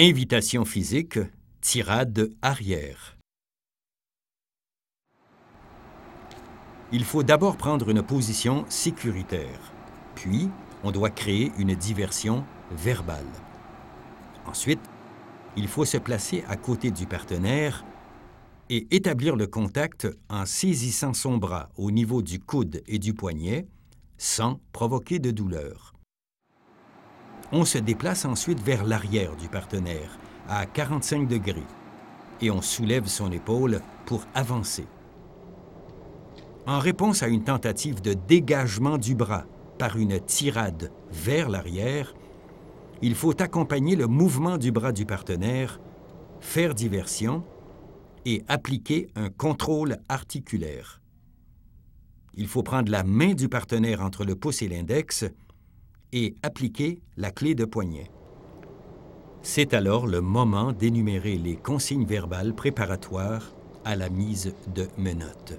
Invitation physique, tirade arrière. Il faut d'abord prendre une position sécuritaire, puis on doit créer une diversion verbale. Ensuite, il faut se placer à côté du partenaire et établir le contact en saisissant son bras au niveau du coude et du poignet sans provoquer de douleur. On se déplace ensuite vers l'arrière du partenaire, à 45 degrés, et on soulève son épaule pour avancer. En réponse à une tentative de dégagement du bras par une tirade vers l'arrière, il faut accompagner le mouvement du bras du partenaire, faire diversion et appliquer un contrôle articulaire. Il faut prendre la main du partenaire entre le pouce et l'index et appliquer la clé de poignet. C'est alors le moment d'énumérer les consignes verbales préparatoires à la mise de menottes.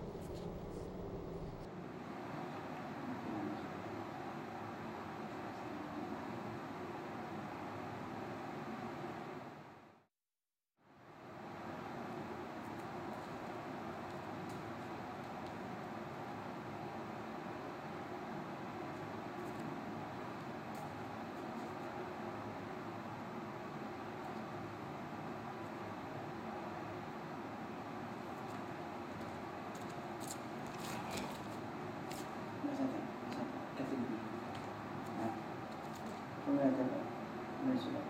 お願いします。